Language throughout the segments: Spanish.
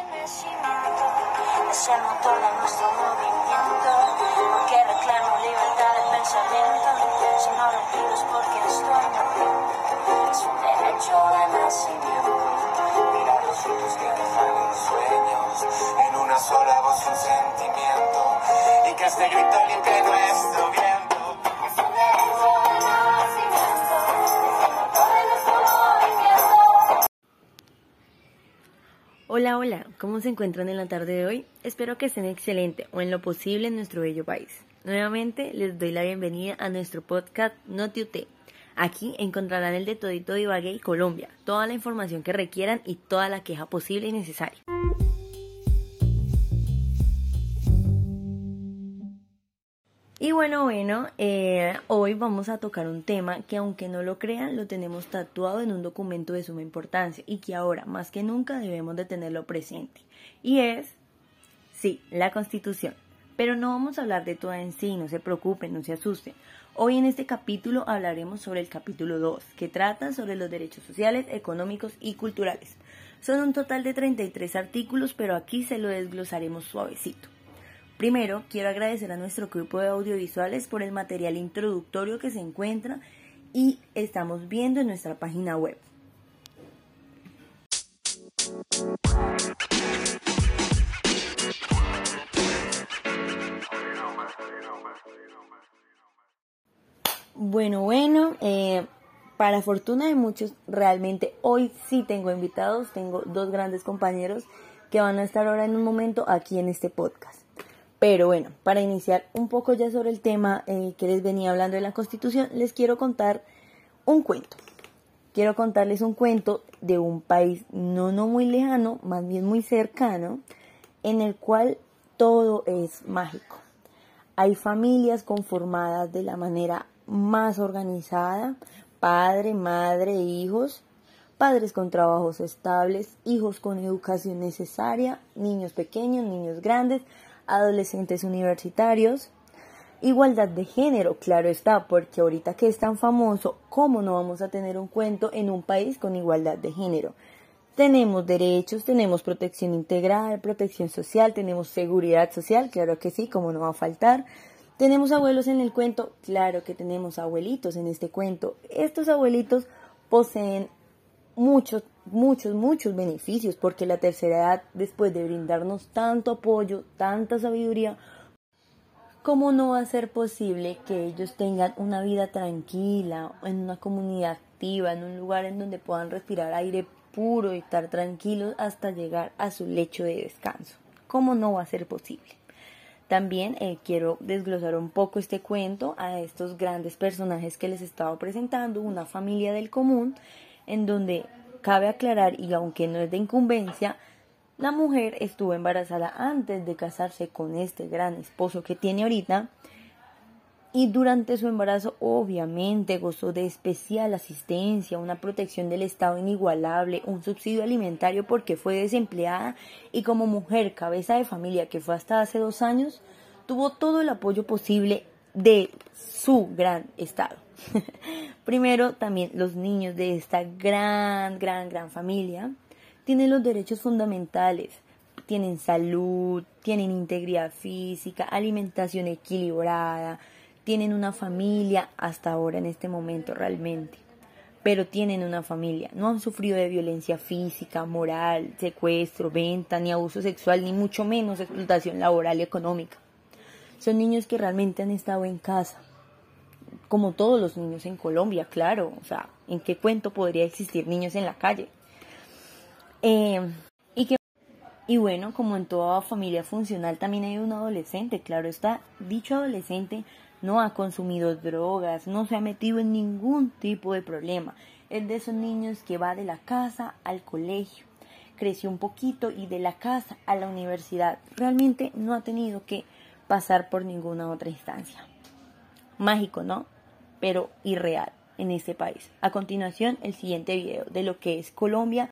Es el motor de nuestro movimiento, porque reclamo libertad de pensamiento, si no lo pido es porque estoy es un derecho de nacimiento. Mira los hitos que dejan sueños. En una sola voz un sentimiento. Y que este grito limpie nuestro viento. Hola, ¿cómo se encuentran en la tarde de hoy? Espero que estén excelente o en lo posible en nuestro bello país. Nuevamente les doy la bienvenida a nuestro podcast Notiuté. Aquí encontrarán el de Todito Ibagué y Colombia, toda la información que requieran y toda la queja posible y necesaria. Bueno, bueno, eh, hoy vamos a tocar un tema que aunque no lo crean, lo tenemos tatuado en un documento de suma importancia y que ahora más que nunca debemos de tenerlo presente. Y es, sí, la constitución. Pero no vamos a hablar de toda en sí, no se preocupen, no se asusten. Hoy en este capítulo hablaremos sobre el capítulo 2, que trata sobre los derechos sociales, económicos y culturales. Son un total de 33 artículos, pero aquí se lo desglosaremos suavecito. Primero, quiero agradecer a nuestro grupo de audiovisuales por el material introductorio que se encuentra y estamos viendo en nuestra página web. Bueno, bueno, eh, para fortuna de muchos, realmente hoy sí tengo invitados, tengo dos grandes compañeros que van a estar ahora en un momento aquí en este podcast. Pero bueno, para iniciar un poco ya sobre el tema eh, que les venía hablando de la Constitución, les quiero contar un cuento. Quiero contarles un cuento de un país no, no muy lejano, más bien muy cercano, en el cual todo es mágico. Hay familias conformadas de la manera más organizada, padre, madre, hijos, padres con trabajos estables, hijos con educación necesaria, niños pequeños, niños grandes, adolescentes universitarios. Igualdad de género, claro está, porque ahorita que es tan famoso, ¿cómo no vamos a tener un cuento en un país con igualdad de género? Tenemos derechos, tenemos protección integral, protección social, tenemos seguridad social, claro que sí, como no va a faltar. Tenemos abuelos en el cuento, claro que tenemos abuelitos en este cuento. Estos abuelitos poseen muchos, muchos, muchos beneficios, porque la tercera edad, después de brindarnos tanto apoyo, tanta sabiduría, ¿cómo no va a ser posible que ellos tengan una vida tranquila, en una comunidad activa, en un lugar en donde puedan respirar aire puro y estar tranquilos hasta llegar a su lecho de descanso? ¿Cómo no va a ser posible? También eh, quiero desglosar un poco este cuento a estos grandes personajes que les estaba presentando, una familia del común, en donde cabe aclarar, y aunque no es de incumbencia, la mujer estuvo embarazada antes de casarse con este gran esposo que tiene ahorita y durante su embarazo obviamente gozó de especial asistencia, una protección del Estado inigualable, un subsidio alimentario porque fue desempleada y como mujer cabeza de familia que fue hasta hace dos años, tuvo todo el apoyo posible de su gran Estado. Primero, también los niños de esta gran, gran, gran familia tienen los derechos fundamentales, tienen salud, tienen integridad física, alimentación equilibrada, tienen una familia hasta ahora en este momento realmente. Pero tienen una familia, no han sufrido de violencia física, moral, secuestro, venta, ni abuso sexual, ni mucho menos explotación laboral y económica. Son niños que realmente han estado en casa, como todos los niños en Colombia, claro. O sea, ¿en qué cuento podría existir niños en la calle? Eh, y, que, y bueno, como en toda familia funcional, también hay un adolescente, claro está. Dicho adolescente no ha consumido drogas, no se ha metido en ningún tipo de problema. Es de esos niños que va de la casa al colegio, creció un poquito y de la casa a la universidad. Realmente no ha tenido que pasar por ninguna otra instancia. Mágico, ¿no? Pero irreal en este país. A continuación, el siguiente video de lo que es Colombia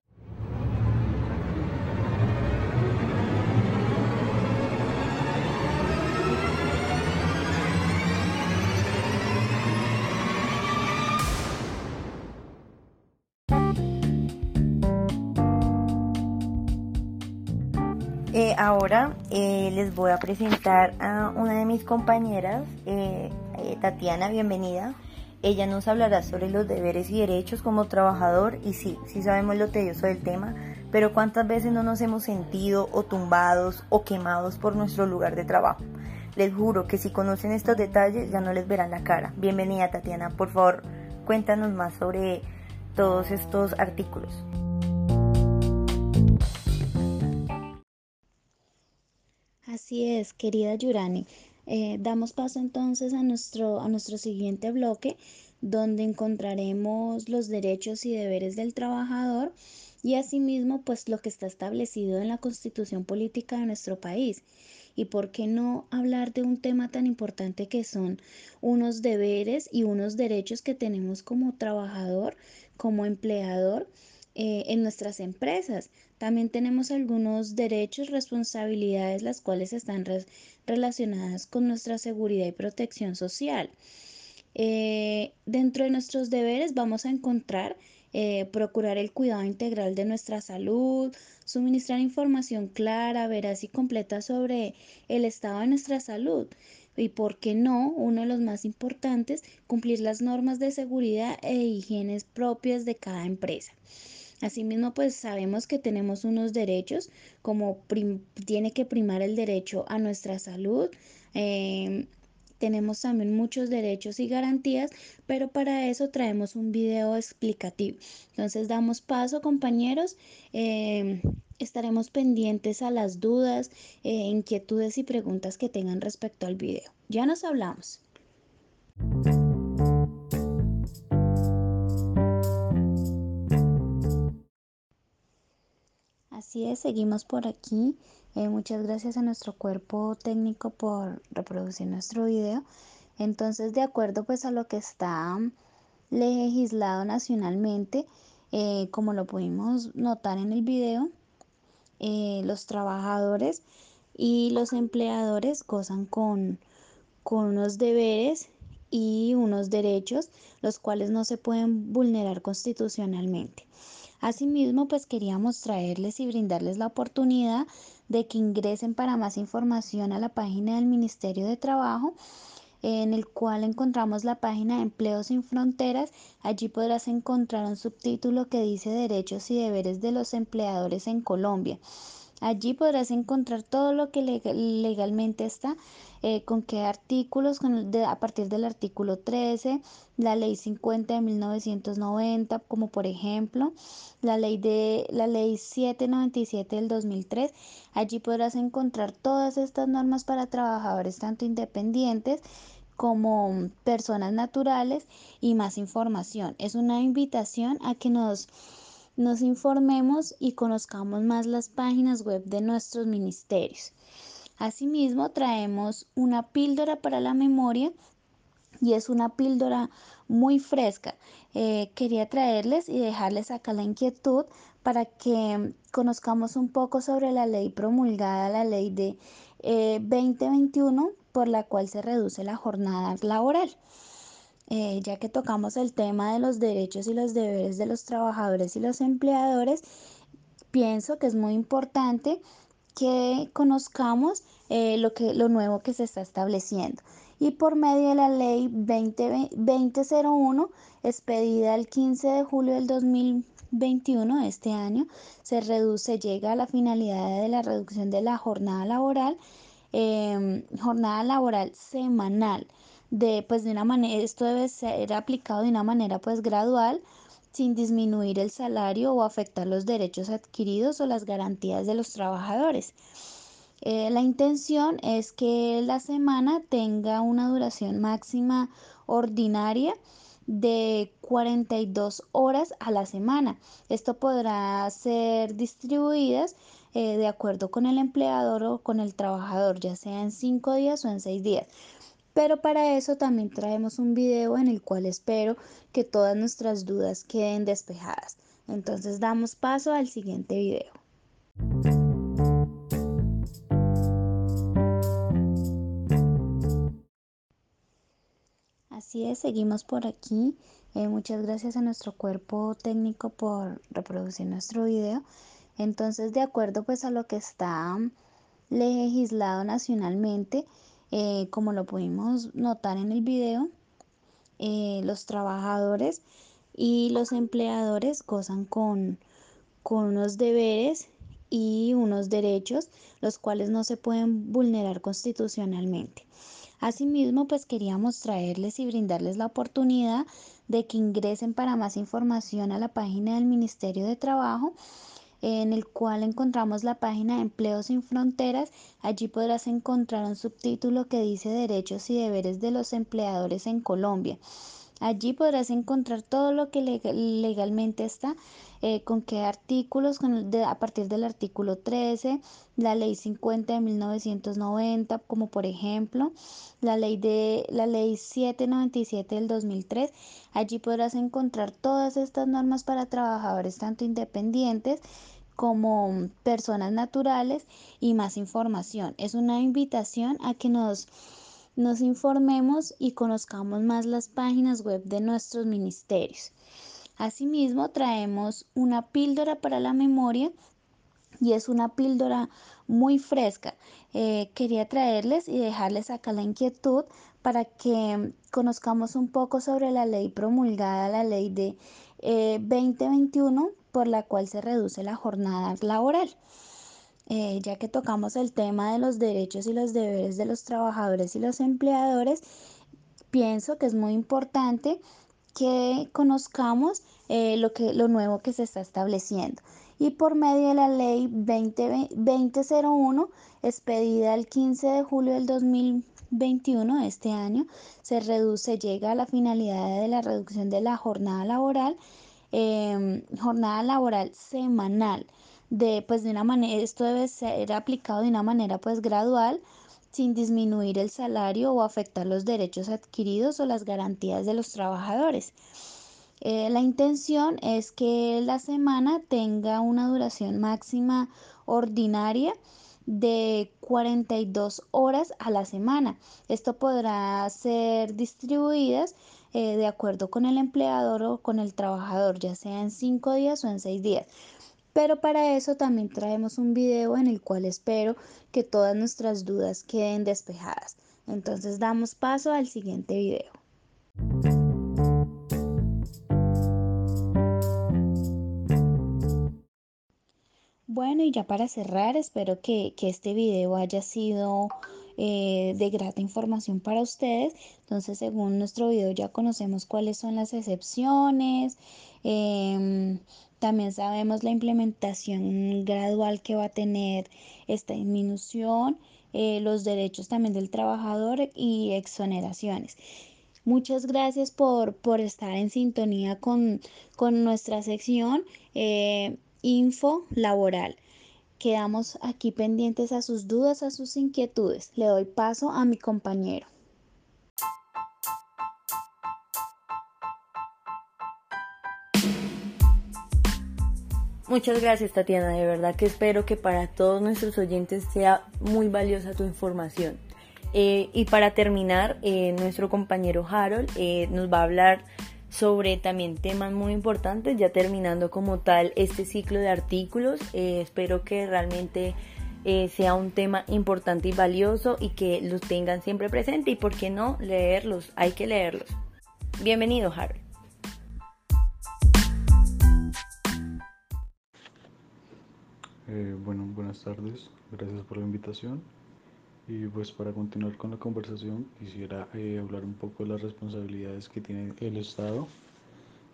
Eh, ahora eh, les voy a presentar a una de mis compañeras, eh, Tatiana, bienvenida. Ella nos hablará sobre los deberes y derechos como trabajador y sí, sí sabemos lo tedioso del tema, pero cuántas veces no nos hemos sentido o tumbados o quemados por nuestro lugar de trabajo. Les juro que si conocen estos detalles ya no les verán la cara. Bienvenida Tatiana, por favor cuéntanos más sobre todos estos artículos. Así es, querida Yurani. Eh, damos paso entonces a nuestro, a nuestro siguiente bloque, donde encontraremos los derechos y deberes del trabajador y asimismo pues lo que está establecido en la constitución política de nuestro país. Y por qué no hablar de un tema tan importante que son unos deberes y unos derechos que tenemos como trabajador, como empleador eh, en nuestras empresas. También tenemos algunos derechos, responsabilidades, las cuales están relacionadas con nuestra seguridad y protección social. Eh, dentro de nuestros deberes vamos a encontrar eh, procurar el cuidado integral de nuestra salud, suministrar información clara, veraz y completa sobre el estado de nuestra salud. Y por qué no, uno de los más importantes, cumplir las normas de seguridad e higiene propias de cada empresa. Asimismo, pues sabemos que tenemos unos derechos, como tiene que primar el derecho a nuestra salud, eh, tenemos también muchos derechos y garantías, pero para eso traemos un video explicativo. Entonces damos paso, compañeros. Eh, estaremos pendientes a las dudas, eh, inquietudes y preguntas que tengan respecto al video. Ya nos hablamos. Así es, seguimos por aquí. Eh, muchas gracias a nuestro cuerpo técnico por reproducir nuestro video. Entonces, de acuerdo pues a lo que está legislado nacionalmente, eh, como lo pudimos notar en el video, eh, los trabajadores y los empleadores gozan con, con unos deberes y unos derechos, los cuales no se pueden vulnerar constitucionalmente. Asimismo, pues queríamos traerles y brindarles la oportunidad de que ingresen para más información a la página del Ministerio de Trabajo en el cual encontramos la página Empleos sin Fronteras. Allí podrás encontrar un subtítulo que dice Derechos y deberes de los empleadores en Colombia. Allí podrás encontrar todo lo que legalmente está, eh, con qué artículos, a partir del artículo 13, la ley 50 de 1990, como por ejemplo la ley, de, la ley 797 del 2003. Allí podrás encontrar todas estas normas para trabajadores tanto independientes como personas naturales y más información. Es una invitación a que nos nos informemos y conozcamos más las páginas web de nuestros ministerios. Asimismo, traemos una píldora para la memoria y es una píldora muy fresca. Eh, quería traerles y dejarles acá la inquietud para que conozcamos un poco sobre la ley promulgada, la ley de 2021, eh, por la cual se reduce la jornada laboral. Eh, ya que tocamos el tema de los derechos y los deberes de los trabajadores y los empleadores, pienso que es muy importante que conozcamos eh, lo, que, lo nuevo que se está estableciendo. Y por medio de la ley 2001, expedida el 15 de julio del 2021 de este año, se reduce, llega a la finalidad de la reducción de la jornada laboral, em, jornada laboral semanal de pues de una manera esto debe ser aplicado de una manera pues gradual sin disminuir el salario o afectar los derechos adquiridos o las garantías de los trabajadores. Eh, la intención es que la semana tenga una duración máxima ordinaria de 42 horas a la semana. Esto podrá ser distribuidas eh, de acuerdo con el empleador o con el trabajador, ya sea en 5 días o en 6 días. Pero para eso también traemos un video en el cual espero que todas nuestras dudas queden despejadas. Entonces damos paso al siguiente video. Así es, seguimos por aquí. Eh, muchas gracias a nuestro cuerpo técnico por reproducir nuestro video. Entonces, de acuerdo pues a lo que está legislado nacionalmente, eh, como lo pudimos notar en el video, eh, los trabajadores y los empleadores gozan con, con unos deberes y unos derechos los cuales no se pueden vulnerar constitucionalmente. Asimismo, pues queríamos traerles y brindarles la oportunidad de que ingresen para más información a la página del Ministerio de Trabajo en el cual encontramos la página Empleos sin Fronteras. Allí podrás encontrar un subtítulo que dice Derechos y deberes de los empleadores en Colombia. Allí podrás encontrar todo lo que legalmente está, eh, con qué artículos, a partir del artículo 13, la ley 50 de 1990, como por ejemplo la ley, de, la ley 797 del 2003. Allí podrás encontrar todas estas normas para trabajadores tanto independientes como personas naturales y más información. Es una invitación a que nos informemos y conozcamos más las páginas web de nuestros ministerios. Asimismo, traemos una píldora para la memoria y es una píldora muy fresca. Eh, quería traerles y dejarles acá la inquietud para que conozcamos un poco sobre la ley promulgada, la ley de 2021, eh, por la cual se reduce la jornada laboral. Eh, ya que tocamos el tema de los derechos y los deberes de los trabajadores y los empleadores, pienso que es muy importante que conozcamos eh, lo, que, lo nuevo que se está estableciendo. Y por medio de la ley 2001, expedida el 15 de julio del 2021 de este año, se reduce, llega a la finalidad de la reducción de la jornada laboral, em, jornada laboral semanal de pues de una manera esto debe ser aplicado de una manera pues gradual sin disminuir el salario o afectar los derechos adquiridos o las garantías de los trabajadores. Eh, la intención es que la semana tenga una duración máxima ordinaria de 42 horas a la semana. Esto podrá ser distribuidas eh, de acuerdo con el empleador o con el trabajador, ya sea en 5 días o en 6 días. Pero para eso también traemos un video en el cual espero que todas nuestras dudas queden despejadas. Entonces damos paso al siguiente video. Bueno, y ya para cerrar, espero que, este video haya sido eh, de grata información para ustedes. Entonces, según nuestro video ya conocemos cuáles son las excepciones, em, también sabemos la implementación gradual que va a tener esta disminución, eh, los derechos también del trabajador y exoneraciones. Muchas gracias por, estar en sintonía con, nuestra sección eh, Info Laboral. Quedamos aquí pendientes a sus dudas, a sus inquietudes. Le doy paso a mi compañero. Muchas gracias Tatiana, de verdad que espero que para todos nuestros oyentes sea muy valiosa tu información. Eh, y para terminar, eh, nuestro compañero Harold eh, nos va a hablar sobre también temas muy importantes, ya terminando como tal este ciclo de artículos. espero que realmente sea un tema importante y valioso y que los tengan siempre presente y por qué no leerlos, hay que leerlos. Bienvenido Harold. Eh, bueno, buenas tardes, gracias por la invitación. Y pues para continuar con la conversación quisiera eh, hablar un poco de las responsabilidades que tiene el Estado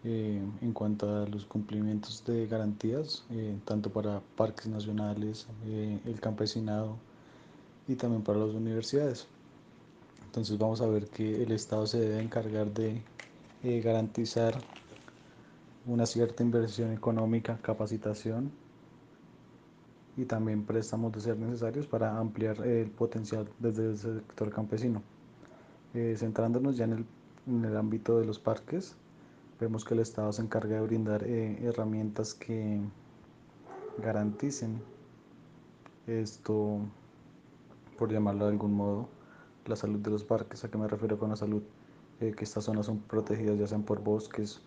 eh, en cuanto a los cumplimientos de garantías, tanto para parques nacionales, el campesinado y también para las universidades. Entonces vamos a ver que el Estado se debe encargar de garantizar una cierta inversión económica, capacitación y también préstamos de ser necesarios para ampliar el potencial desde el sector campesino. Eh, centrándonos ya en el, en el, ámbito de los parques, vemos que el Estado se encarga de brindar eh, herramientas que garanticen esto, por llamarlo de algún modo, la salud de los parques. ¿A qué me refiero con la salud? Eh, que estas zonas son protegidas ya sean por bosques,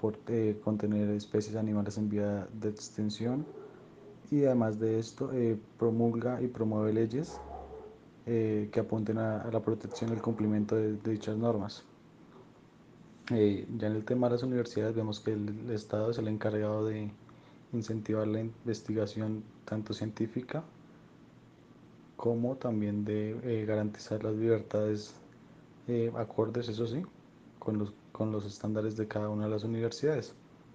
por contener especies animales en vía de extinción y además de esto eh, promulga y promueve leyes eh, que apunten a, la protección y el cumplimiento de, dichas normas. Eh, ya en el tema de las universidades vemos que el, Estado es el encargado de incentivar la investigación tanto científica como también de garantizar las libertades acordes, eso sí, con los, con los estándares de cada una de las universidades.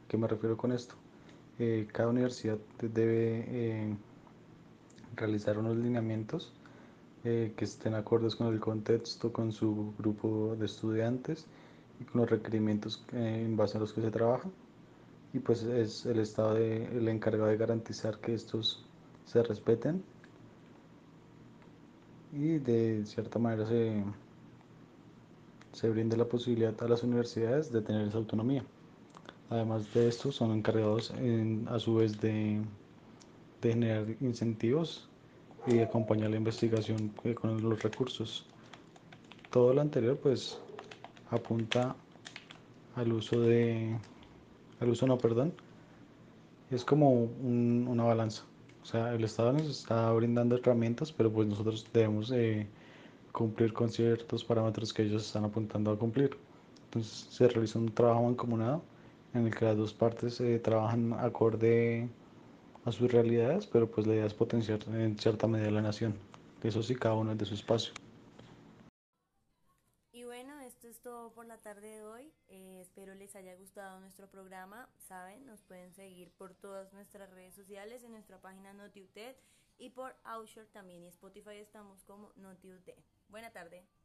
¿Qué me refiero con esto? Eh, cada universidad debe eh, realizar unos lineamientos eh, que estén acordes con el contexto, con su grupo de estudiantes y con los requerimientos en base a los que se trabaja. Y pues es el Estado el encargado de garantizar que estos se respeten y de cierta manera se, se brinde la posibilidad a las universidades de tener esa autonomía. Además de esto, son encargados a su vez de, generar incentivos y acompañar la investigación eh, con los recursos. Todo lo anterior pues apunta al uso de, al uso no, perdón, es como una balanza. O sea, el Estado nos está brindando herramientas, pero pues nosotros debemos eh, cumplir con ciertos parámetros que ellos están apuntando a cumplir. Entonces se realiza un trabajo mancomunado en el que las dos partes eh, trabajan acorde a sus realidades, pero pues la idea es potenciar en cierta medida la nación. Eso sí, cada uno es de su espacio. Y bueno, esto es todo por la tarde de hoy. Eh, espero les haya gustado nuestro programa. Saben, nos pueden seguir por todas nuestras redes sociales, en nuestra página NotiUTED y por Outshore también y Spotify estamos como NotiUTED. Buena tarde.